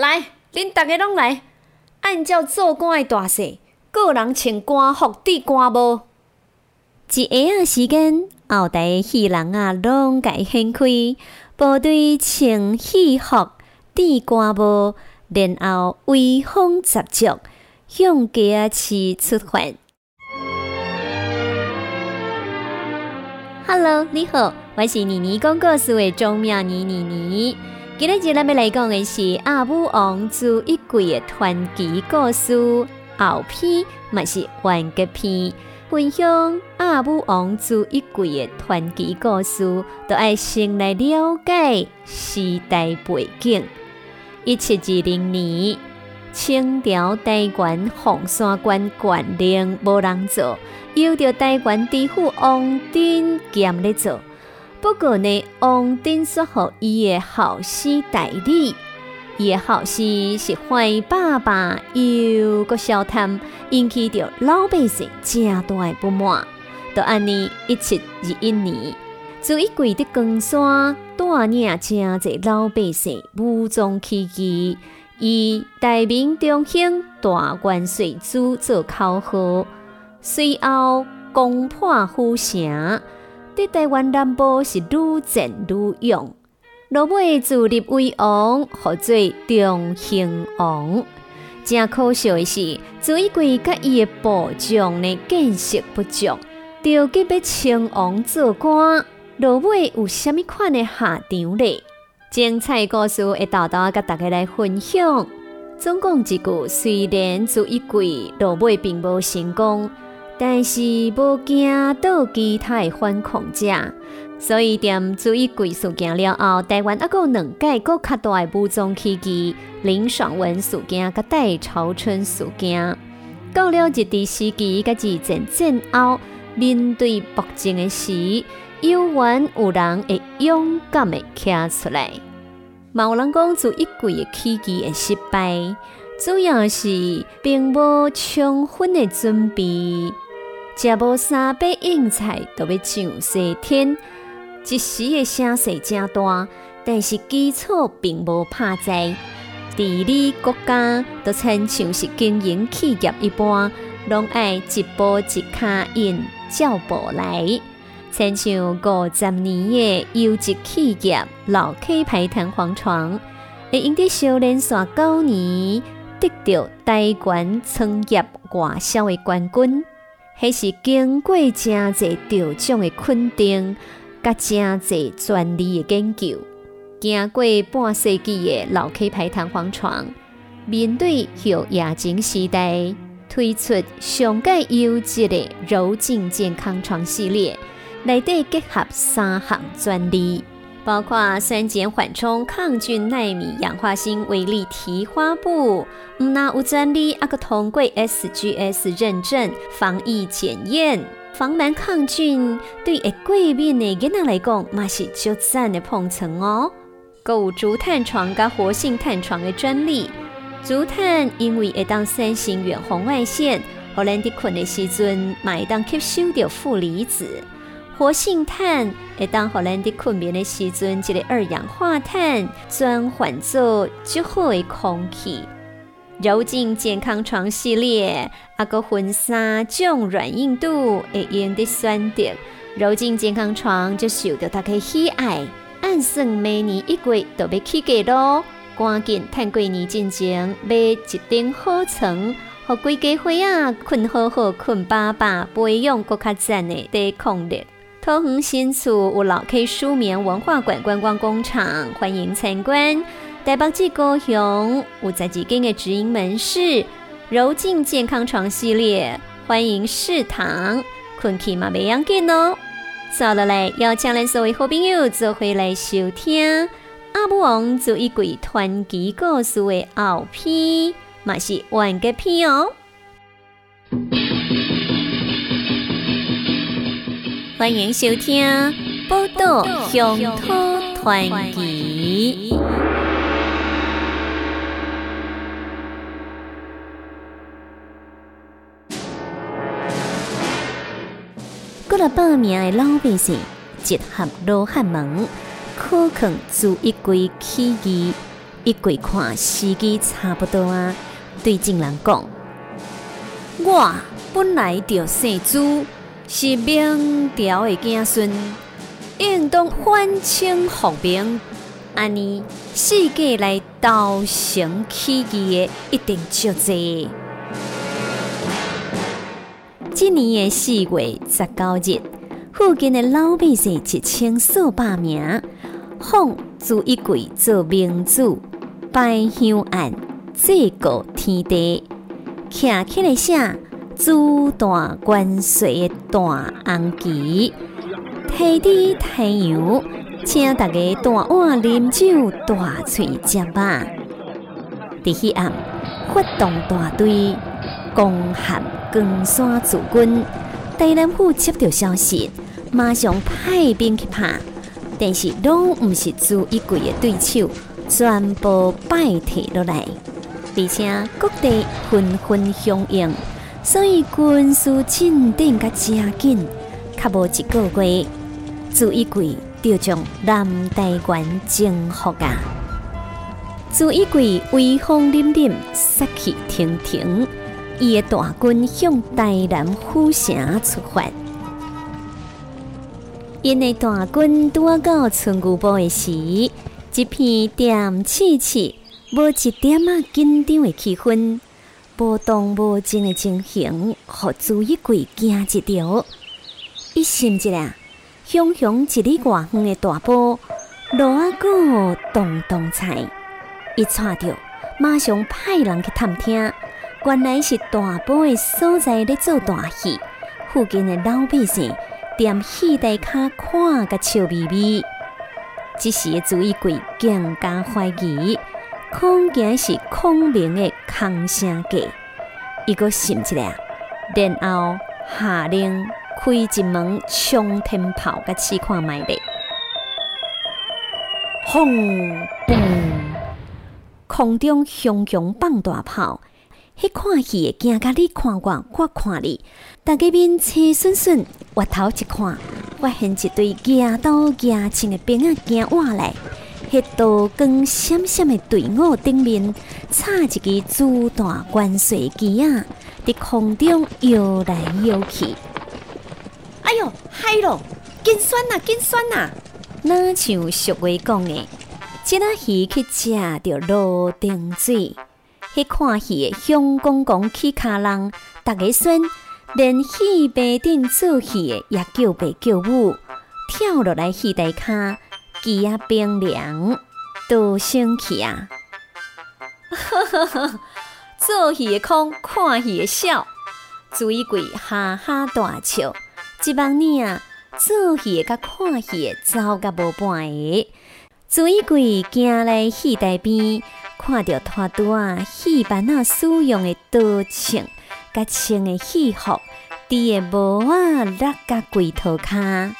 来，恁逐个拢来，按照做官的大势，个人穿官服抵官无？一下仔时间，后台戏人啊，拢改掀开，部队穿戏服抵官帽，然后威风十足，向家市出发。Hello，你好，我是妮妮讲故事的钟妙妮妮妮。今日咱要来讲的是阿武王朱一贵的传奇故事后篇，嘛是完结篇。分享阿武王朱一贵的传奇故事，都要先来了解时代背景。一七二零年，清朝台湾凤山关县令无人做。由着台湾知府王丁兼咧做，不过呢，王丁说互伊的后事代理，伊的后事是坏爸爸又个小贪，引起着老百姓。正大的不满。到安尼一七二一年，朱一贵的江山带领正济老百姓。武装起义，以大明中兴大元帅主做口号。随后攻破府城，对台湾南部是愈战愈勇。落尾自立为王，号做中兴王。正可笑的是，朱一贵甲伊的部将呢见识不足，着急要称王做官，落尾有虾米款的下场呢？精彩故事会豆豆甲大家来分享。总共一句，虽然朱一贵落尾并无成功。但是无惊倒其他反抗者，所以踮注意贵事件了后，台湾还有两届搁较大的武装起义，林爽文事件甲戴朝春事件。到了日治时期甲二战战后，面对北京的时，有缘有人会勇敢的站出来。有人讲做一贵的起义的失败，主要是并无充分的准备。食无三百硬菜，都要上西天。一时的声势真大，但是基础并无拍在。地理国家都亲像是经营企业一般，拢爱一步一脚印照步来。亲像五十年的优质企业老 K 牌弹簧床，会用伫少年线九年得到台湾创业外销的冠军。迄是经过真侪得奖的肯定，甲真侪专利的研究，经过半世纪的老 K 牌弹簧床，面对后疫情时代，推出上界优质的柔静健康床系列，内底结合三项专利。包括酸碱缓冲、抗菌、纳米氧化锌、微粒提花布，唔那有专利，阿个通过 SGS 认证，防疫检验、防螨抗菌，对会过敏的囡仔来讲，嘛是足赞的碰层哦。有竹炭床加活性炭床的专利，竹炭因为会当散行远红外线，互咱伫困的时阵，嘛会当吸收到负离子。活性炭会当互咱伫困眠的时阵，一个二氧化碳转换做足好的空气。柔净健康床系列，啊个分三种软硬度会用的选择。柔净健康床就受到大家喜爱，按算每年一季都要起价咯。赶紧趁过年进前买一顶好床，互规家伙啊困好好困饱饱，培养更较赞的抵抗力。桃园新厝有老 K 舒眠文化馆观光工厂，欢迎参观。台北至高雄有十几间的直营门市，柔净健康床系列，欢迎试躺，困起嘛袂要紧哦。接落来要请咱所有好朋友做回来收听阿武王做一季传奇故事的后篇，嘛是完结篇哦。欢迎收听《报道乡土传奇》。过了百名的老百姓集合罗汉门，可肯做一归起义，一柜看时机差不多啊，对众人讲：我本来就姓朱，是明朝的子孙，应当反清复明。安尼世界来道成起义的一定就多。今年的四月十九日，附近的老百姓一千数百名，奉朱一贵做明主，拜香案，祭告天地，站起来写朱大元帅的大红旗，提伫太阳。请大家大碗啉酒，大嘴食肉。伫迄暗发动大队攻陷江山驻军，大南府接到消息，马上派兵去拍，但是拢毋是朱一贵的对手，全部败退落来，而且各地纷纷响应，所以军事进展甲真紧，较无一个月，朱一贵。就将南台湾征服啊！朱一贵威风凛凛，杀气腾腾，伊的大军向台南府城出发。因的大军拄啊到春牛堡的时，一片点刺刺，无一点啊紧张的气氛，波动无静的情形，互朱一贵惊一跳，伊心一啊！熊熊一里外远的大波，罗阿哥咚咚踩，一看到，马上派人去探听，原来是大波的所在咧做大戏，附近的老百姓踮戏台卡看个笑眯眯。这时朱一贵更加怀疑，恐惊是孔明的空声计，伊个心一下，然后下令。开一门冲天炮，甲试看卖咧，轰！嘣！空中熊熊放大炮，迄看戏的惊甲你看我，我看你，大家面车顺顺，回头一看，发现一队夹刀惊枪的兵啊，惊我来，迄刀光闪闪的队伍顶面，插一支朱大关水机啊，伫空中摇来摇去。哎呦，嗨咯！紧酸呐，紧酸呐！哪像俗话讲的，即仔鱼去食着罗定水。迄看戏的香公公起卡人，逐个酸，连戏背顶做戏的也叫爸叫母，跳落来戏台骹，机啊冰凉，都生气啊！做戏的空，看戏的笑，朱一贵哈哈大笑。一万年啊，做戏甲看戏走甲无半个。朱一贵行来戏台边，看到拖拄啊戏班啊使用的刀枪，甲穿的戏服，伫个帽啊落甲龟头骹。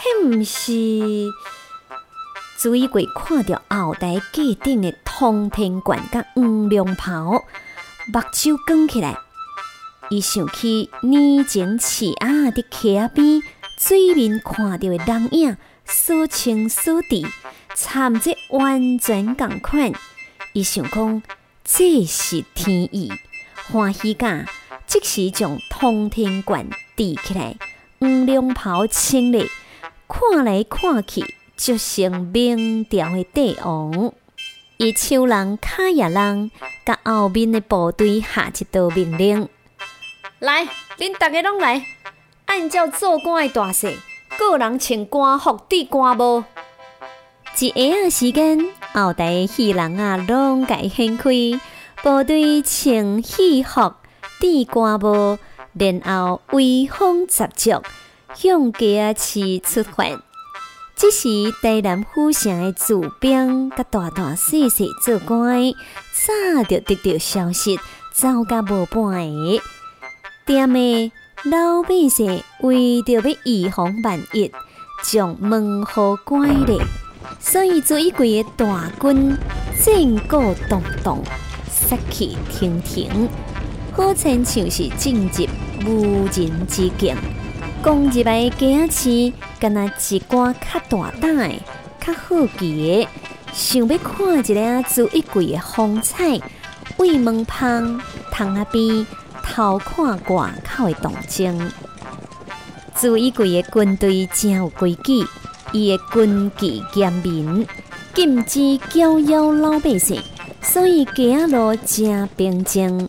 迄毋是朱一贵看到后台架顶的通天冠甲黄龙袍，目睭光起来。伊想起年前饲鸭伫溪边水面看到的人影，所清所地，参这完全共款。伊想讲这是天意，欢喜甲即时将通天冠戴起来，黄龙袍穿咧，看来看去就成明朝的帝王。伊手人卡野人，甲后面的部队下一道命令。来，恁大家拢来，按照做官的大势，个人穿官服、戴官帽。一下啊时间，后台戏人啊拢改掀开，部队穿戏服、戴官帽，然后威风十足，向街市出发。这时，台南府城的驻兵甲大大细细做官，早就得到消息，走甲无半个。店的老百姓为着要预防万一，将门户关咧，所以做一柜的大军战鼓咚咚，杀气腾腾，好像像是进入无人之境。攻入来街市，敢若一寡较大胆、较好奇的，想要看一下朱一贵的风采，为门旁窗仔边偷看外口的动静。朱一贵的军队真有规矩，伊的军纪严明，禁止搅扰老百姓，所以街仔路真平静。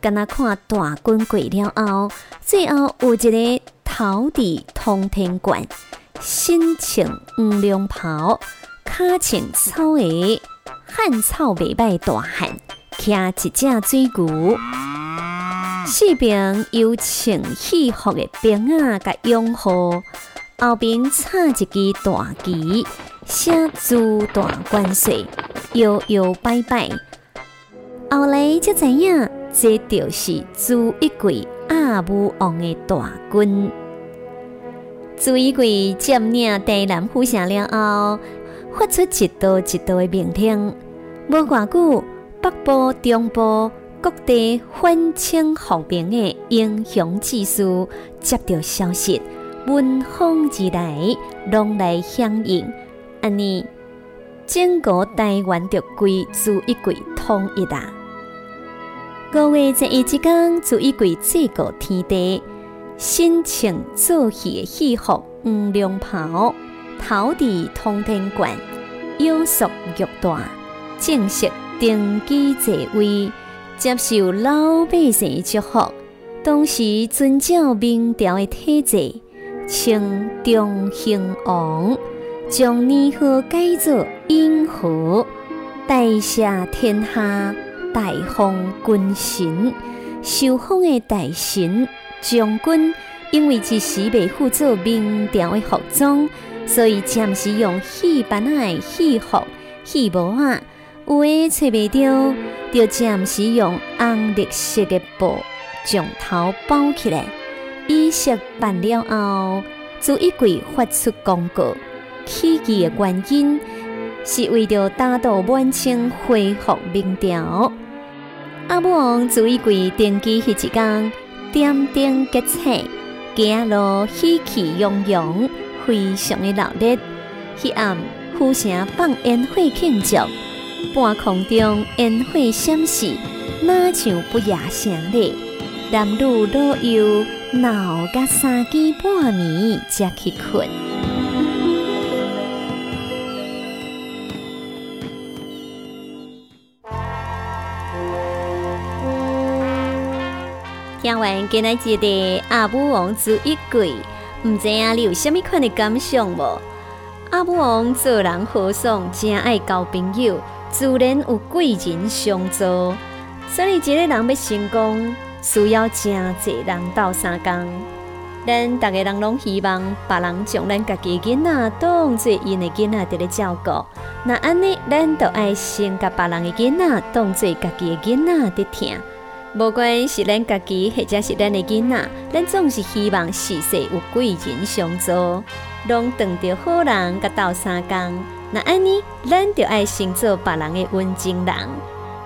敢若看大军过了后，最后有一个头戴通天冠，身穿黄龙袍，脚穿草鞋，汗臭未歹大汉，骑一只水牛。四边有穿戏服的兵啊甲拥护，后边插一支大旗，写“朱大万岁”，摇摇摆摆。后来才知影。这就是朱一贵阿武王的大军。朱一贵占领台南府城了后，发出一道一道的命令。无偌久，北部、中部各地反清复明的英雄志士接到消息，闻风而来，拢来响应。安尼，整个台湾就归朱一贵统一啦。五月十一日天，朱一贵这个天地，身穿做戏的戏服，黄龙袍，头戴通天冠，腰束玉带，正式登基在位，接受老百姓祝福。当时遵照明朝的体制，称中兴王，将年号改作永和，大赦天下。大封军神，受封的大臣将军，因为一时未负做明朝的服装，所以暂时用戏班的戏服、戏帽啊，有诶找袂到，就暂时用红绿色的布将头包起来。衣饰办了后，朱一贵发出公告，起义的原因是为着打倒满清，恢复明朝。阿武王朱一贵登基迄一天，点灯结彩，街路喜气洋洋，非常的热闹。迄暗，呼声放烟火庆祝，半空中烟火闪烁，哪像不夜城里？男女老幼闹个三更半暝才去困。听完今日记得阿武王朱一贵，唔知影你有虾米款的感想无？阿武王做人和尚，真爱交朋友，自然有贵人相助。所以一个人要成功，需要真侪人斗相共。咱逐个人拢希望别人将咱家己囡仔当做因的囡仔伫咧照顾。那安尼，咱都爱先甲别人的囡仔当做家己的囡仔伫听。无管是咱家己，或者是咱的囡仔，咱总是希望世事有贵人相助，拢当着好人甲斗相共。那安尼，咱就爱先做别人的温情人。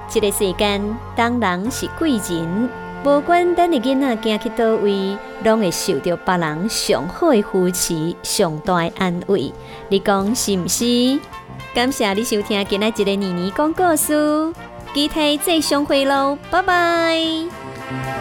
这个世间，当人是贵人，无管咱的囡仔行去倒位，拢会受到别人上好的扶持、上大的安慰。你讲是毋是？感谢你收听今日一个妮妮讲故事。期待再相会喽，拜拜。